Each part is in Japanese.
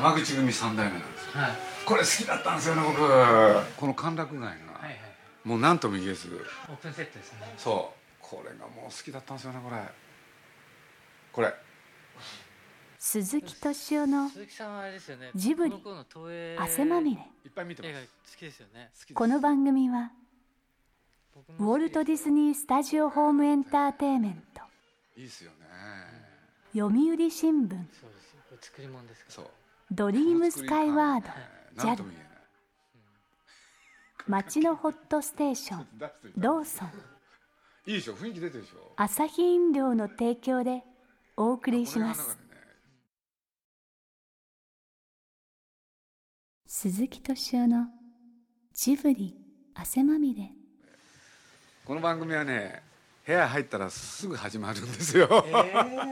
山口組三代目なんですよ。はい。これ好きだったんですよね僕。この歓楽街が、はいはいもう何とも言えず。オープンセットですね。そう。これがもう好きだったんですよねこれ。これ。鈴木敏夫の鈴木さんはあれですよね。ジブリ汗まみれ。いっぱい見てます。映画好きですよね。好きです。この番組は僕ウォルト・ディズニー・スタジオ・ホーム・エンターテインメント。いいですよね。読売新聞。そうです。よこれ作り物ですから。そうドリームスカイワード。何とも言えない街のホットステーション。ローソン。いいでしょ雰囲気出てるでしょ。アサヒ飲料の提供でお送りします。ね鈴木敏夫のジブリ汗まみれ。この番組はね部屋入ったらすぐ始まるんですよ。ええ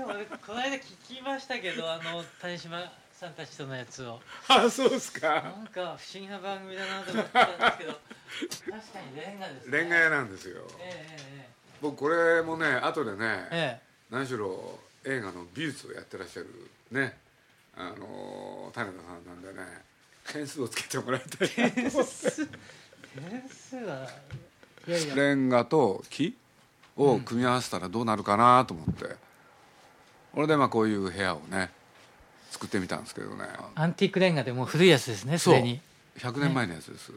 俺この間聞きましたけどあの谷島さんたちとのやつを。あそうですか。なんか不思議な番組だなと思ってたんですけど。確かにレンガですね。恋愛屋なんですよ。ええ僕これもね後でね、ええ。何しろ映画の美術をやってらっしゃるねあの種田さんなんでね点数をつけてもらいたいなと思って。点数はいやいや。レンガと木を組み合わせたらどうなるかなと思って、これでまあこういう部屋をね作ってみたんですけどね。アンティークレンガでもう古いやつですねすそう。でに。100年前のやつです、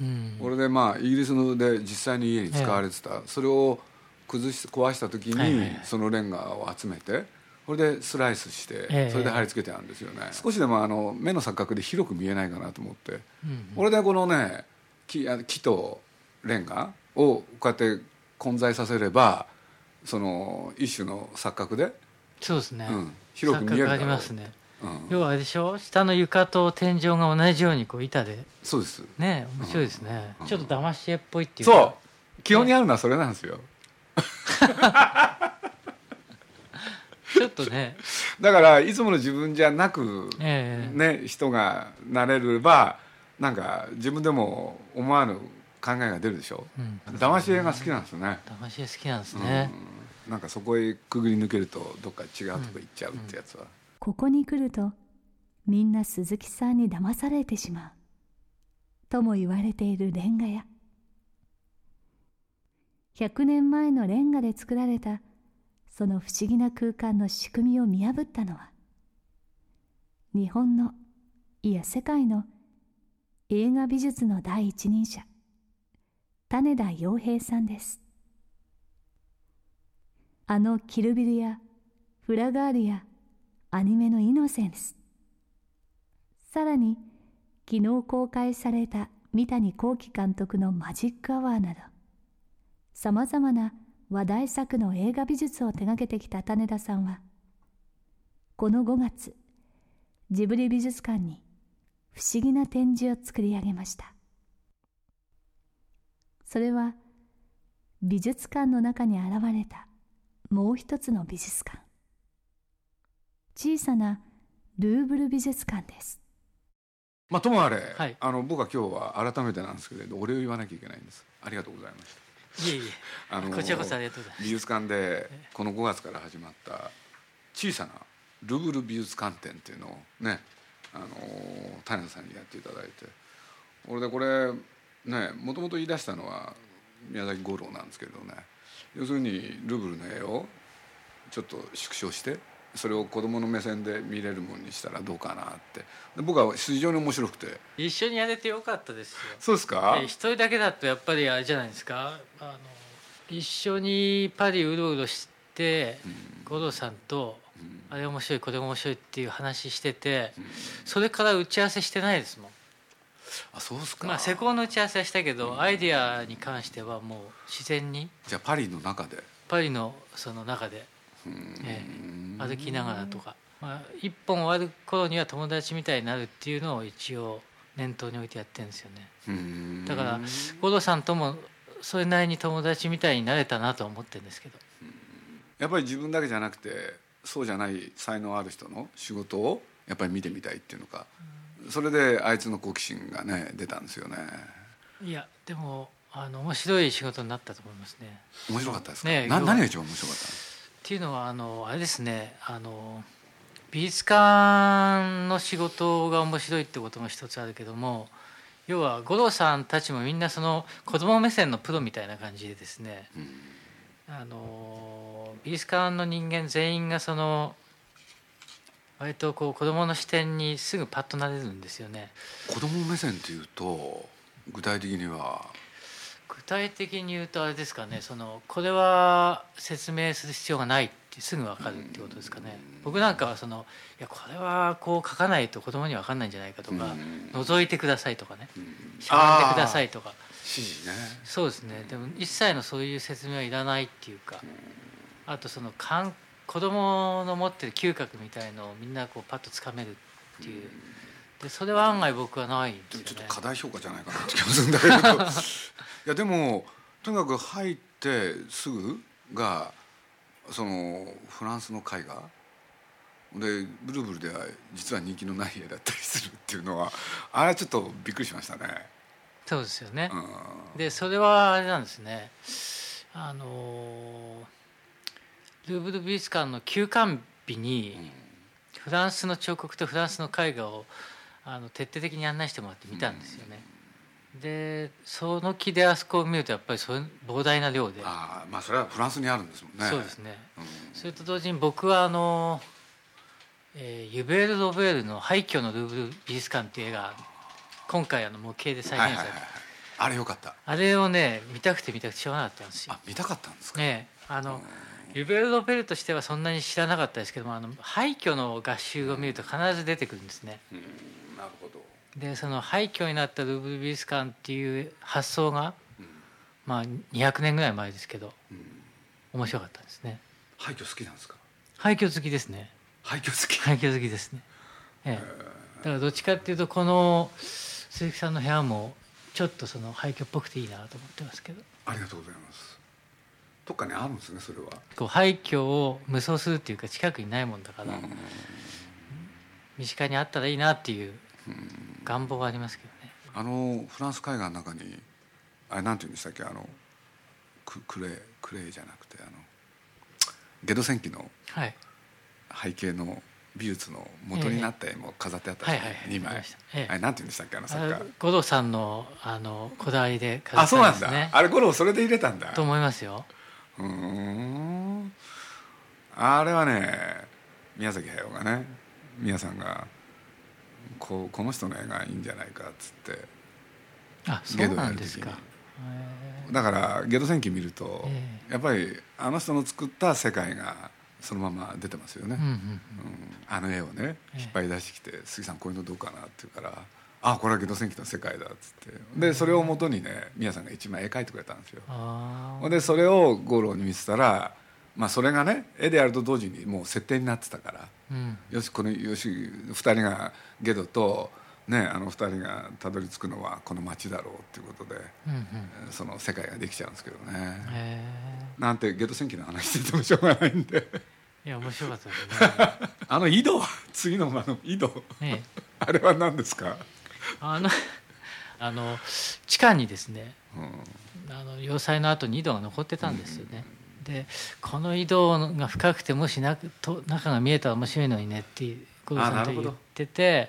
うん。これでまあイギリスので実際に家に使われてた、それを崩し壊した時に、そのレンガを集めてこれでスライスして、ええ。それで貼り付けてあるんですよね、少しでもあの目の錯覚で広く見えないかなと思って、うんこれでこのね木あ木とレンガをこうやって混在させればその一種の錯覚で、そうですね、うん、広く見える錯覚あだろうりますね。うん、要はあれでしょ？下の床と天井が同じようにこう板で。そうです。ね面白いですね、うん。ちょっと騙し絵っぽいっていう。かそう。基本にあるのはそれなんですよ。ちょっとね。だからいつもの自分じゃなく、ええ。ね、人がなれればなんか自分でも思わぬ考えが出るでしょ？うん。騙し絵が好きなんですよね、騙し絵好きなんですね、うん、なんかそこへくぐり抜けるとどっか違うとこ行っちゃうってやつは、ここに来るとみんな鈴木さんに騙されてしまうとも言われているレンガ屋。100年前のレンガで作られたその不思議な空間の仕組みを見破ったのは日本のいや世界の映画美術の第一人者種田洋平さんです。あのキルビルやフラガールやアニメのイノセンス。さらに昨日公開された三谷幸喜監督のマジックアワーなどさまざまな話題作の映画美術を手掛けてきた種田さんはこの5月ジブリ美術館に不思議な展示を作り上げました。それは美術館の中に現れたもう一つの美術館。小さなルーブル美術館です。まあともあれ、はい。あの僕は今日は改めてなんですけれどお礼を言わなきゃいけないんです。ありがとうございました。いえいえ。あのこちらこそありがとうございます。美術館でこの5月から始まった小さなルブル美術館展っていうのをねあの種田さんにやっていただいて。俺でこれねもともと言い出したのは宮崎五郎なんですけれどね。要するにルブルの絵をちょっと縮小してそれを子供の目線で見れるものにしたらどうかなって。で僕は非常に面白くて。一緒にやれてよかったですよ。そうですか？え一人だけだとやっぱりあれじゃないですか？あの一緒にパリうろうろして五郎さんとうん。あれ面白いこれ面白いっていう話しててそれから打ち合わせしてないですもん。あそうですか、まあ施工の打ち合わせはしたけど、アイディアに関してはもう自然に。じゃあパリの中で。パリのその中で、ええ歩きながらとか、まあ、一本終わる頃には友達みたいになるっていうのを一応念頭に置いてやってるんですよね。うん。だから五郎さんともそれなりに友達みたいになれたなとは思ってるんですけど。やっぱり自分だけじゃなくてそうじゃない才能ある人の仕事をやっぱり見てみたいっていうのか、それであいつの好奇心がね出たんですよね。いやでもあの面白い仕事になったと思いますね。面白かったですか、ね何が一番面白かったの？っていうのはあのあれですねあの美術館の仕事が面白いってことも一つあるけども要は五郎さんたちもみんなその子供目線のプロみたいな感じでですねあの美術館の人間全員がその割とこう子供の視点にすぐパッとなれるんですよね。子供目線っていうと具体的には？具体的に言うとあれですかねそのこれは説明する必要がないってすぐ分かるってことですかね。僕なんかはそのいやこれはこう書かないと子供には分かんないんじゃないかとかうん。覗いてくださいとかね。ん。しゃべんでくださいとか。指示ね。そうですね。でも一切のそういう説明はいらないっていうかあとその感子供の持ってる嗅覚みたいのをみんなこうパッとつかめるっていう。でそれは案外僕はないんでですもちょっと過大評価じゃないかなって気がするんだけど。い やでもとにかく入ってすぐがそのフランスの絵画。でブルーブルでは実は人気のない絵だったりするっていうのはあれはちょっとびっくりしましたね。そうですよね、うん。でそれはあれなんですね。あのルーブル美術館の休館日にフランスの彫刻とフランスの絵画をあの徹底的に案内してもらって見たんですよね。でその木であそこを見るとやっぱりそれ膨大な量で、ああまあそれはフランスにあるんですもんね。そうですねうんそれと同時に僕はあの、えーユベール・ロベールの「廃墟のルーブル美術館」っていう映画今回あの模型で再現された、はいはいあれよかった。あれをね見たくて見たくてしょうがなかったんですよあ。見たかったんですか？ねえあのユベル・ロベルとしてはそんなに知らなかったですけどもあの廃墟の合集を見ると必ず出てくるんですね。うんなるほど。でその廃墟になったルーブル美術館っていう発想が、まあ200年ぐらい前ですけどうん面白かったですね。廃墟好きなんですか？廃墟好きですね。廃墟好き。廃墟好きですね。ええ、だからどっちかっていうとこの鈴木さんの部屋もちょっとその廃墟っぽくていいなと思ってますけどありがとうございます。どっかにあるんですねそれは。こう廃墟を無双するっていうか近くにないもんだから、身近にあったらいいなっていう願望はありますけどね。あのフランス海岸の中にあれなんて言うんでしたっけあのククレークレーじゃなくてあのゲド戦記のはい。背景の美術の元になった絵も飾ってあったはいはいはい2枚。ありました。ええ。あれなんて言うんでしたっけあのあ作家。れ五郎さんのあのこだわりで飾あそうなんだ。ったんですね。あれ頃それで入れたんだ。と思いますよ。うーん。あれはね宮崎駿がね宮さんがこうこの人の絵がいいんじゃないかっつってあそうなんですか。だからゲド戦記見ると、えやっぱりあの人の作った世界がそのまま出てますよね、うんうんうん。あの絵をねええ。引っ張り出してきて「杉さんこういうのどうかな?」って言うから「あこれはゲド戦記の世界だ」っつって。でそれをもとにね宮さんが一枚絵描いてくれたんですよ。でそれを五郎に見せたら、まあ、それがね絵であると同時にもう設定になってたから。あ、うん、よしこのよし2人がゲドと、ね、あの2人がたどり着くのはこの街だろうっていうことでうんうん。その世界ができちゃうんですけどね。へなんてゲド戦記の話しててもしょうがないんで。えいや面白かったですね。あの井戸は次のあの井戸。ねあれは何ですか、あのあの地下にですねうん。あの要塞の後に井戸が残ってたんですよね。でこの井戸が深くてもしなくと中が見えたら面白いのにねって五郎さんと言っててやっ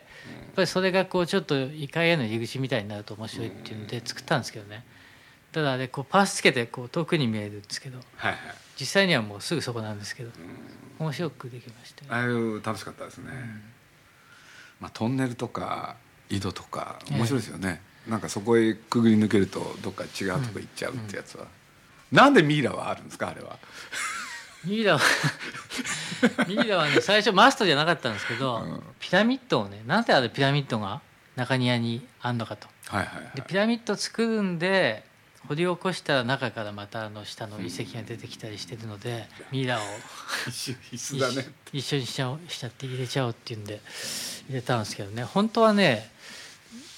ぱりそれがこうちょっと異界への入り口みたいになると面白いっていうので作ったんですけどね。ただあれこうパースつけてこう遠くに見えるんですけどはいはい。実際にはもうすぐそこなんですけど面白くできましたよ。ああいう楽しかったですね、まあ、トンネルとか井戸とか面白いですよね、なんかそこへくぐり抜けるとどっか違うとこ行っちゃうってやつは、なんでミイラはあるんですかあれは？ミイラは ミイラはね最初マストじゃなかったんですけど、うん。ピラミッドをねなんであれピラミッドが中庭にあんのかと。はいはいはいでピラミッド作るんで掘り起こしたら中からまたあの下の遺跡が出てきたりしてるのでミイラを 一緒にしちゃおうしちゃって入れちゃおうっていうんで入れたんですけどね。本当はね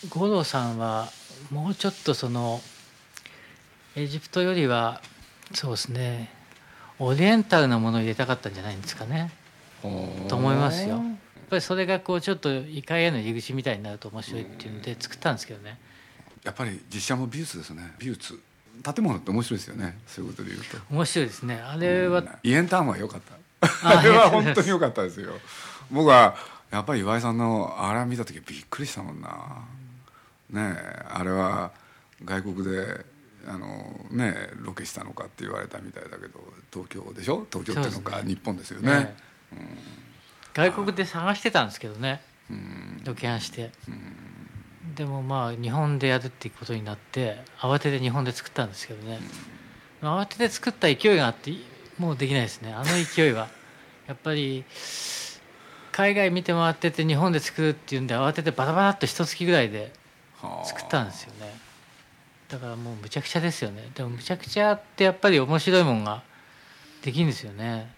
五郎さんはもうちょっとそのエジプトよりはそうですねオリエンタルなものを入れたかったんじゃないんですかね。と思いますよ。やっぱりそれがこうちょっと異界への入り口みたいになると面白いっていうので作ったんですけどね。やっぱり実写も美術ですね。美術。建物って面白いですよね。そういうことで言うと。面白いですね。あれは、イエンターンは良かった。ああれは本当に良かったですよ。僕はやっぱり岩井さんのあれ見た時びっくりしたもんな。ねえあれは外国であのねえロケしたのかって言われたみたいだけど東京でしょ？東京っていうのかね。日本ですよね。外国で探してたんですけどね。うん。ロケハンして。でもまあ日本でやるっていうことになって慌てて日本で作ったんですけどね。慌てて作った勢いがあってもうできないですね。あの勢いは。やっぱり海外見て回ってて日本で作るっていうんで慌ててバタバタっと一月ぐらいではあ。作ったんですよねだからもうむちゃくちゃですよね。でもむちゃくちゃってやっぱり面白いもんができるんですよね。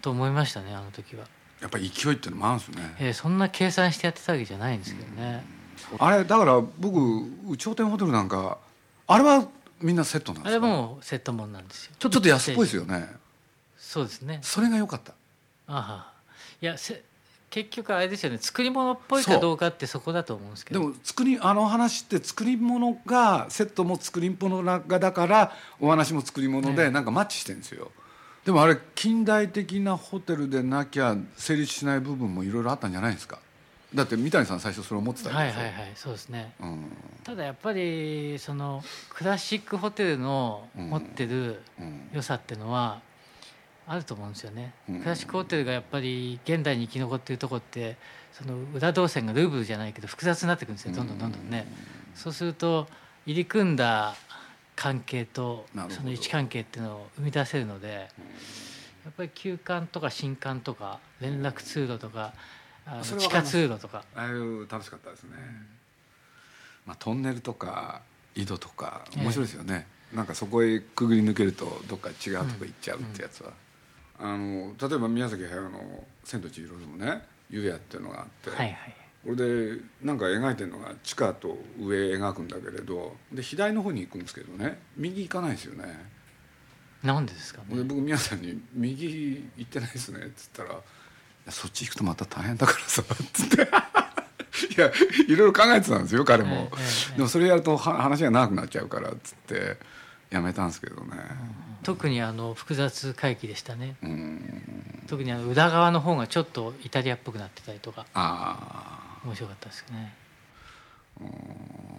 と思いましたねあの時は、やっぱり勢いっていうのもあるんですね。えーそんな計算してやってたわけじゃないんですけどね、あれだから僕有頂天ホテルなんかあれはみんなセットなんあれですか？もうセットもんなんですよ。ちょっと安っぽいですよね。そうですね。それが良かった。あは。いやせ結局あれですよね作り物っぽいかどうかってそこだと思うんですけど。でも作りあの話って作り物がセットも作り物がだからお話も作り物でねなんかマッチしてるんですよ、でもあれ近代的なホテルでなきゃ成立しない部分もいろいろあったんじゃないですか。だって三谷さん最初それ思ってたはいはいはいそうですね。うん。ただやっぱりそのクラシックホテルのうん持ってるうん。良さっていうのはあると思うんですよね、うん。クラシックホテルがやっぱり現代に生き残っているとこってその裏動線がルーブルじゃないけど複雑になってくるんですよ。どんどんどんどんね、そうすると入り組んだ関係とその位置関係っていうのを生み出せるので、やっぱり旧館とか新館とか連絡通路とかあの地下通路とか。ああいう楽しかったですね、まあ、トンネルとか井戸とか面白いですよね、なんかそこへくぐり抜けるとどっか違うとこ行っちゃうってやつは、あの例えば宮崎駿の「千と千尋」でもね湯屋っていうのがあって、はいはい。これでなんか描いてるのが地下と上描くんだけれどで左の方に行くんですけどね右行かないですよね。なんでですかね？で僕宮さんに「右行ってないですね」っつったら「いやそっち行くとまた大変だからさ」っつって。いやいろいろ考えてたんですよ彼も、ええええ。でもそれやるとは話が長くなっちゃうからっつってやめたんですけどね。特にあの複雑回帰でしたね。うん。特にあの裏側の方がちょっとイタリアっぽくなってたりとか。あ面白かったですね。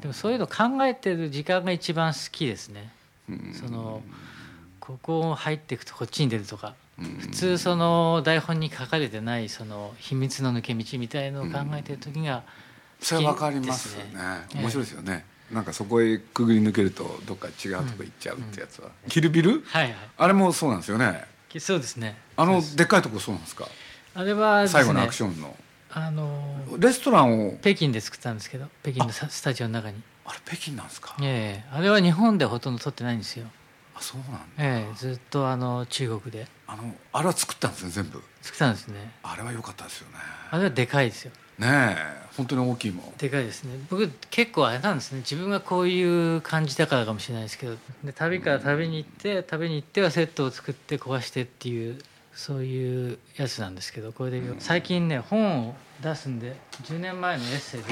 でもそういうの考えてる時間が一番好きですね。そのここ入っていくとこっちに出るとか。うん。普通その台本に書かれてないその秘密の抜け道みたいのを考えてる時がそれは分かりますね。ね面白いですよね、なんかそこへくぐり抜けるとどっか違うとこ行っちゃうってやつは、キルビル？はいあれもそうなんですよね。はいそうですね。あのでっかいとこそうなんですか？あれはね最後のアクションの。あのレストランを北京で作ったんですけど北京のススタジオの中に。あれ北京なんですか？ええ。あれは日本ではほとんど撮ってないんですよ。あそうなんだ。ええずっとあの中国で。あのあれは作ったんですね全部。作ったんですね。あれは良かったですよね。あれはでかいですよねえ本当に大きいもん。でかいですね。僕結構あれなんですね。自分がこういう感じだからかもしれないですけど。で旅から旅に行って旅に行ってはセットを作って壊してっていうそういうやつなんですけど。これで最近ね本を出すんで10年前のエッセイで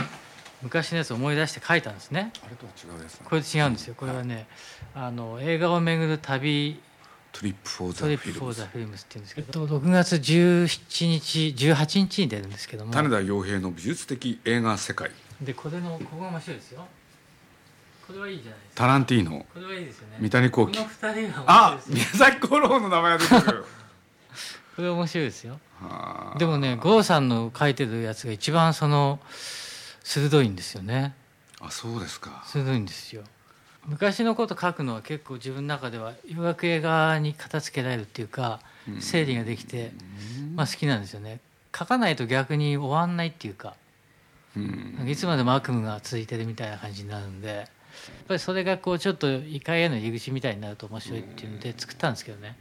昔のやつを思い出して書いたんですね。あれとは違うやつこれ違うんですよ。これはねあの映画を巡る旅 Trip for the Trip Film for the Films っていうんですけど。6月17日18日に出るんですけども。種田陽平の美術的映画世界。でこれのここが面白いですよ。これはいいじゃないですか。タランティーノ。これはいいですよね。三谷幸喜。この二人が面あ白いですよ。宮崎吾朗の名前が出てくる。これ面白いですよ。はあ。でもね郷さんの書いてるやつが一番その鋭いんですよね。あそうですか。鋭いんですよ昔のこと書くのは結構自分の中ではようやく映画に片付けられるっていうかうん。整理ができて、まあ、好きなんですよね。書かないと逆に終わんないっていうかうん。いつまでも悪夢が続いてるみたいな感じになるんでやっぱりそれがこうちょっと異界への入り口みたいになると面白いっていうので作ったんですけどね。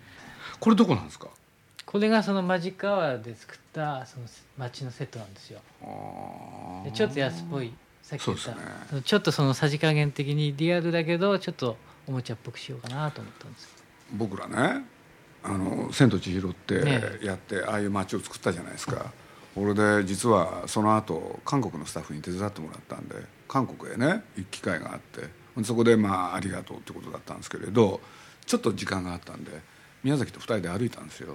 これどこなんですか？これがそのマジックアワーで作ったその街のセットなんですよ。ちょっと安っぽいさっき言ったそうですね。ちょっとそのさじ加減的にリアルだけどちょっとおもちゃっぽくしようかなと思ったんです。僕らね「あの千と千尋」ってね。やって、ああいう街を作ったじゃないですか。俺で実はその後韓国のスタッフに手伝ってもらったんで韓国へね行く機会があってそこでまあありがとうってことだったんですけれどちょっと時間があったんで宮崎と二人で歩いたんですよ。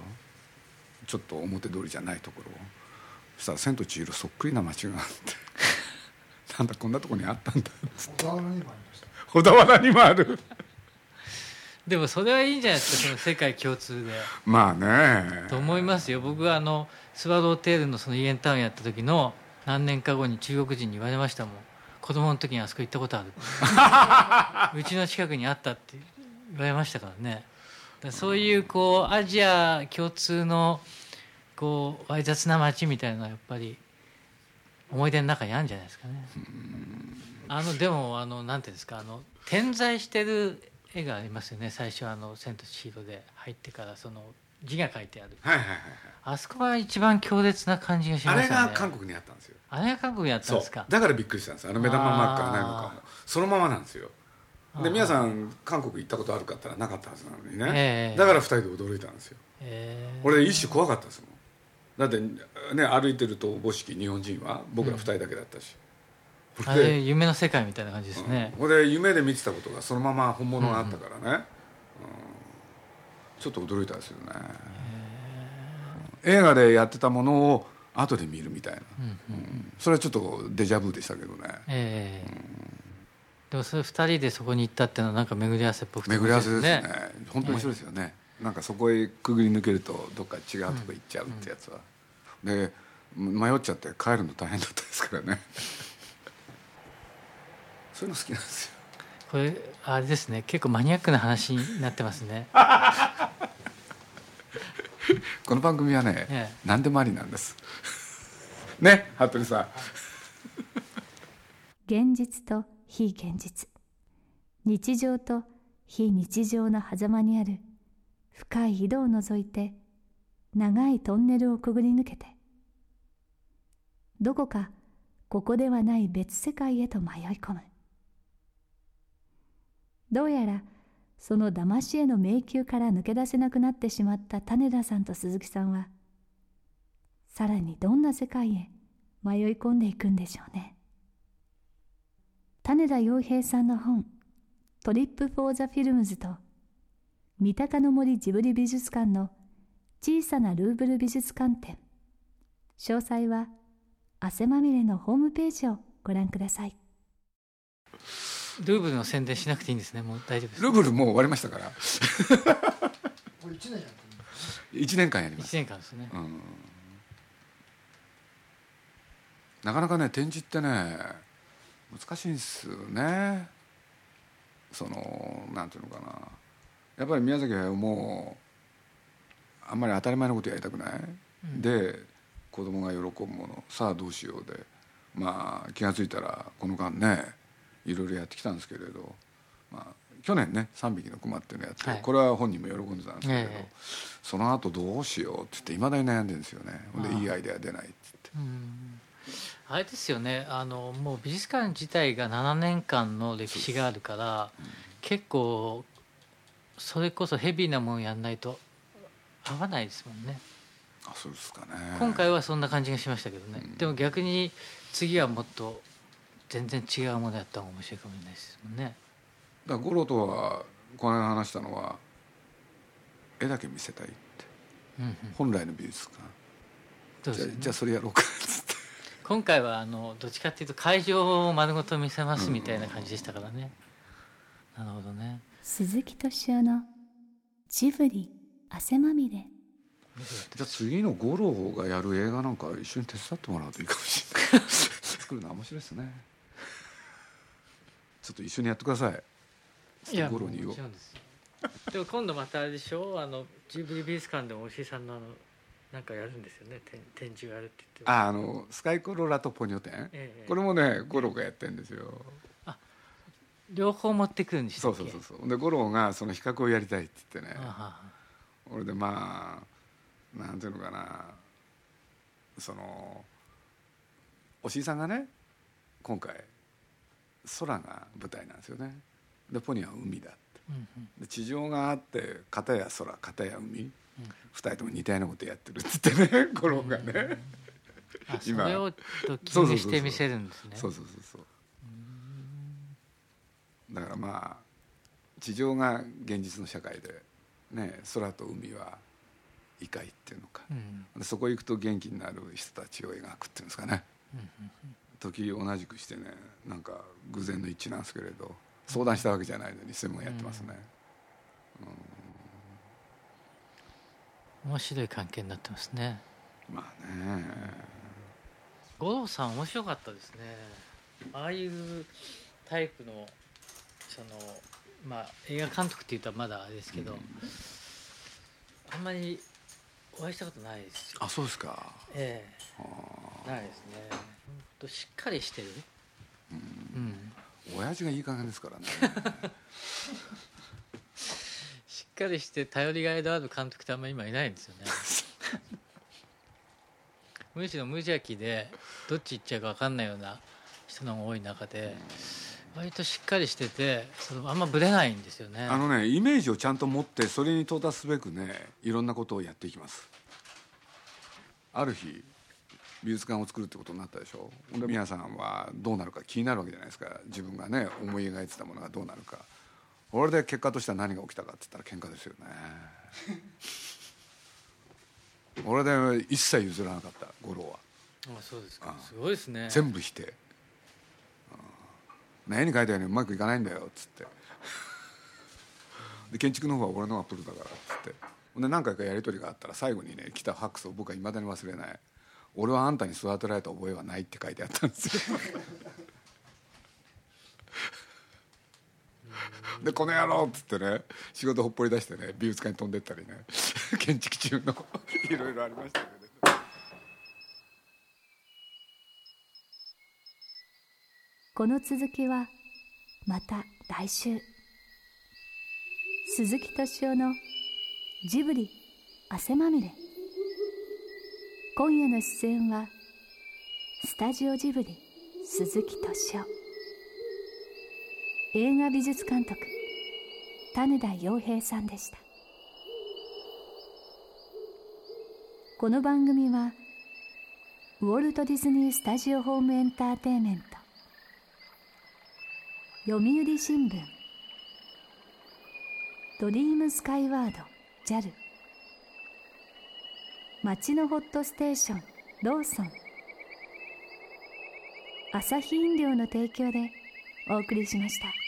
ちょっと表通りじゃないところを。そしたら「千と千尋」そっくりな街があってなんだこんなとこにあったんだ小田原にもありました小田原にもある。でもそれはいいんじゃないですかその世界共通で。まあね。と思いますよ。僕はあのスワローテールのそのイエンタウンやった時の何年か後に中国人に言われましたもん。子供の時にあそこ行ったことある うちの近くにあったって言われましたからね。だからそういうこうアジア共通のこうわい雑な街みたいなやっぱり思い出の中にあるんじゃないですかね。あのでもあのなんていうんですかあの点在してる絵がありますよね。最初あの「千と千尋」で入ってからその字が書いてある。はいはいはいはい。あそこが一番強烈な感じがしあれますよね。が韓国にあったんですよ。あれが韓国にあったんですか？だからびっくりしたんですあの目玉マークかないのかあもそのままなんですよ。であー。皆さん韓国行ったことあるかったらなかったはずなのにね、ええ。だから二人で驚いたんですよ。えー俺一瞬怖かったですもんだってね歩いてるとおぼしき日本人は僕ら二人だけだったし、あれ夢の世界みたいな感じですね、ほん。で夢で見てたことがそのまま本物があったからね、うん。ちょっと驚いたですよね。映画でやってたものを後で見るみたいな、うんうんうん。それはちょっとデジャブでしたけどね。ええ。でもそれ二人でそこに行ったっていうのはなんか巡り合わせっぽくて巡り合わせですね。本当面白いですよね、なんかそこへくぐり抜けるとどっか違うとこ行っちゃうってやつは、で迷っちゃって帰るの大変だったですからね。そういうの好きなんですよ。これあれですね。結構マニアックな話になってますね。この番組はね、ええ。何でもありなんです。ね服部さん。現実と非現実。日常と非日常の狭間にある深い井戸を覗いて長いトンネルをくぐり抜けてどこかここではない別世界へと迷い込む。どうやらその騙し絵の迷宮から抜け出せなくなってしまった種田さんと鈴木さんはさらにどんな世界へ迷い込んでいくんでしょうね。種田陽平さんの本「Trip for the Films」と三鷹の森ジブリ美術館の小さなルーブル美術館展。詳細は汗まみれのホームページをご覧ください。ルーブルの宣伝しなくていいんですね。もう大丈夫です。ルーブルもう終わりましたから。これ一年やってるんです。1年間やります。1年間ですね。うん。なかなかね展示ってね難しいんですよね。そのなんていうのかな。やっぱり宮崎駿もあんまり当たり前のことやりたくない、で子供が喜ぶもの。さあどうしようで。まあ気が付いたらこの間ねいろいろやってきたんですけれど、まあ、去年ね「3匹の熊」っていうのやって、はい。これは本人も喜んでたんですけれど、ええ。その後どうしようって言っていまだに悩んでるんですよね。でいいアイデア出ないってうん。あれですよね。あのもう美術館自体が7年間の歴史があるから結構それこそヘビーなもんやんないと合わないですもんね。言ってあそうですかね。今回はそんな感じがしましたけどね、うん。でも逆に次はもっと全然違うものやった方が面白いかもしれないですもんね。だから五郎とはこの間話したのは絵だけ見せたいって。うんうん。本来の美術館。そうですよねじゃあじゃあそれやろうか。っつって。今回はあのどっちかっていうと会場を丸ごと見せますみたいな感じでしたからね、なるほどね。鈴木敏夫のジブリ汗まみれじゃあ次の五郎がやる映画なんか一緒に手伝ってもらうといいかもしれない。作るの面白いですね。ちょっと一緒にやってください。いや五郎に言おう。でも今度またあれでしょ？あのジブリ美術館でもお石井さんのあのなんかやるんですよね。展展示があるって言ってああのスカイコロラとポニョ展、ええこれもね五郎がやってるんですよ。両方持ってくるんでしたそうっけ？そうそうそうで五郎がその比較をやりたいって言ってね。俺でまあなんていうのかな。そのおしいさんがね今回空が舞台なんですよね。でポニョは海だって。うんうん。で地上があって片や空片や海、二人とも似たようなことやってるって言ってね 五郎がね、あそ今れをドッキングそうそうそうそうして見せるんですね。そうそうそうそう。だからまあ地上が現実の社会で、ね、空と海は異界っていうのか、うん。でそこ行くと元気になる人たちを描くっていうんですかね。時同じくしてねなんか偶然の一致なんですけれど相談したわけじゃないのに専門やってますね、面白い関係になってますね。まあね。五郎さん面白かったですね。ああいうタイプのそのまあ映画監督って言ったらまだあれですけど、あんまりお会いしたことないですよ。あそうですか。えあえ。ないですね。としっかりしてる。うん。ー親父がいい加減ですからね。しっかりして頼りがいのある監督ってあんまり今いないんですよね。むしろ無邪気でどっち行っちゃうか分かんないような人の方が多い中で割としっかりしててそのあんまぶれないんですよね。あのねイメージをちゃんと持ってそれに到達すべくねいろんなことをやっていきます。ある日美術館を作るってことになったでしょ。で皆さんはどうなるか気になるわけじゃないですか。自分がね思い描いてたものがどうなるか。俺で結果としては何が起きたかって言ったら喧嘩ですよね。俺で一切譲らなかった五郎は。あそうですか。あすごいですね。全部否定うん絵に描いたようにうまくいかないんだよっつって。で建築の方は俺の方がプロだからっつって。ほんで何回かやり取りがあったら最後にね来たファックスを僕はいまだに忘れない「俺はあんたに育てられた覚えはない」って書いてあったんですよ。でこの野郎っつってね仕事ほっぽり出してね美術館に飛んでったりね建築中のいろいろありましたけどこの続きはまた来週。鈴木敏夫のジブリ汗まみれ。今夜の出演はスタジオジブリ鈴木敏夫。映画美術監督種田洋平さんでした。この番組はウォルト・ディズニー・スタジオ・ホーム・エンターテインメント読売新聞。ドリームスカイワード JAL 街のホットステーションローソン。朝日飲料の提供でお送りしました。